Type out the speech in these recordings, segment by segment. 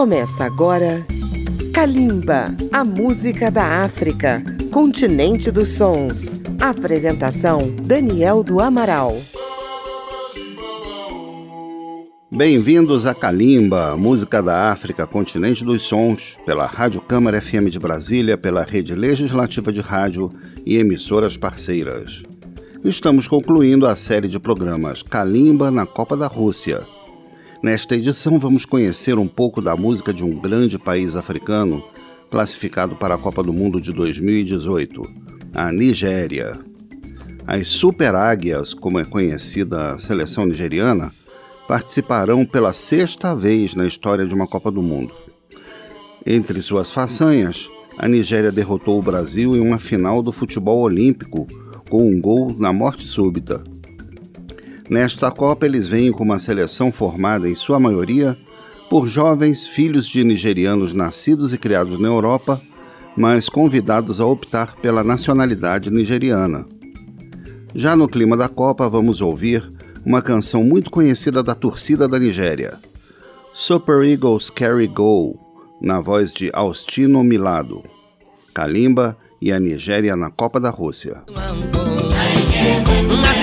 Começa agora Kalimba, a música da África, continente dos sons. Apresentação Daniel do Amaral. Bem-vindos a Kalimba, música da África, continente dos sons, pela Rádio Câmara FM de Brasília, pela Rede Legislativa de Rádio e emissoras parceiras. Estamos concluindo a série de programas Kalimba na Copa da Rússia. Nesta edição, vamos conhecer um pouco da música de um grande país africano classificado para a Copa do Mundo de 2018, a Nigéria. As Super Águias, como é conhecida a seleção nigeriana, participarão pela sexta vez na história de uma Copa do Mundo. Entre suas façanhas, a Nigéria derrotou o Brasil em uma final do futebol olímpico com um gol na morte súbita. Nesta Copa, eles vêm com uma seleção formada, em sua maioria, por jovens filhos de nigerianos nascidos e criados na Europa, mas convidados a optar pela nacionalidade nigeriana. Já no clima da Copa, vamos ouvir uma canção muito conhecida da torcida da Nigéria, Super Eagles Carry Go, na voz de Austino Milado. Kalimba e a Nigéria na Copa da Rússia.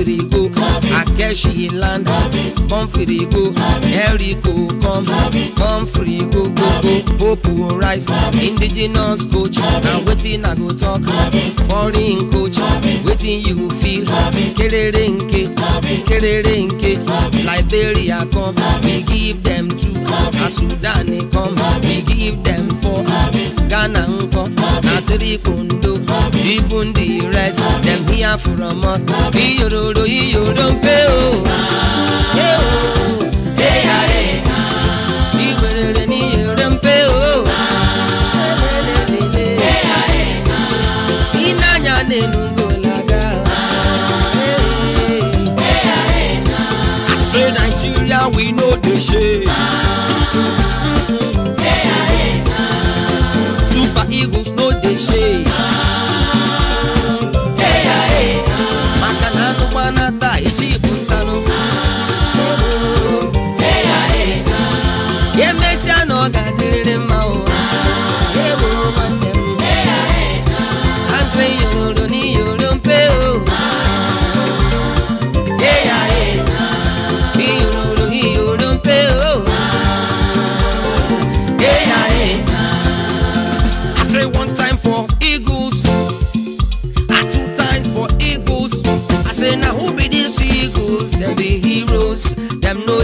Free Akeshi land. Born free go, Eriko come. Born free go, go go. Popo rise, indigenous coach. Now waiting I go talk. Foreign coach, waiting you feel. Kerere nke, kerere nke. Liberia come, we give them two. A Sudan come, we give them four. Ghana nko, na three kondo. Even the rest, them here from us. Iyororo, iyoro mpe o. Hey hey hey. Eagles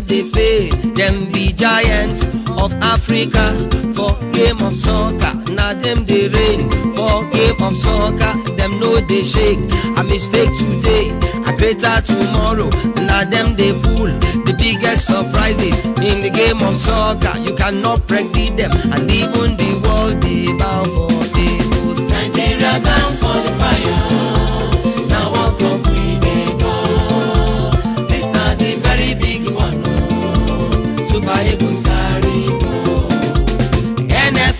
Fail. Them be giants of Africa. For game of soccer, now them they reign. For game of soccer, them know they shake. A mistake today, a greater tomorrow. Now them they pull the biggest surprises in the game of soccer. You cannot predict them, and even the world they bow for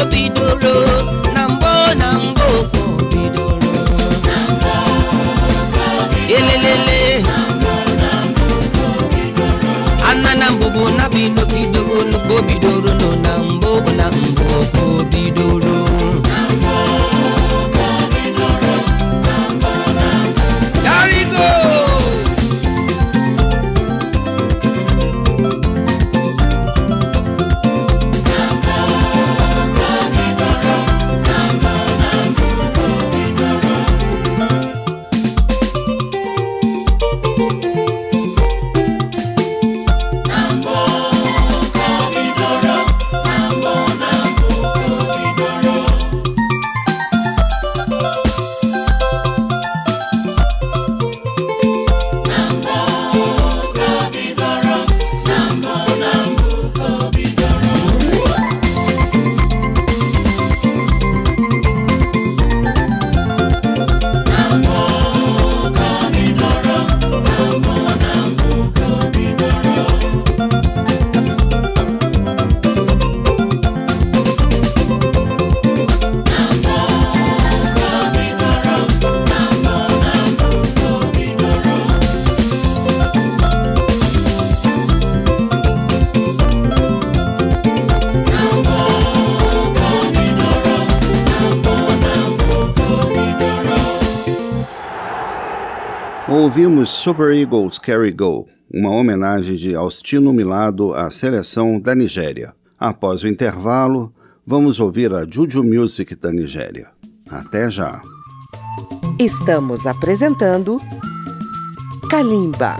o bidoro na mbọ na mbọ ụkwụ bidoro elelele. Anana mbụbụ na bido bido onugbo bidoro nọ na mbụ na mbụ ụkwụ bidoro Ouvimos Super Eagles Carry Go, uma homenagem de Austino Milado à seleção da Nigéria. Após o intervalo, vamos ouvir a Juju Music da Nigéria. Até já! Estamos apresentando Kalimba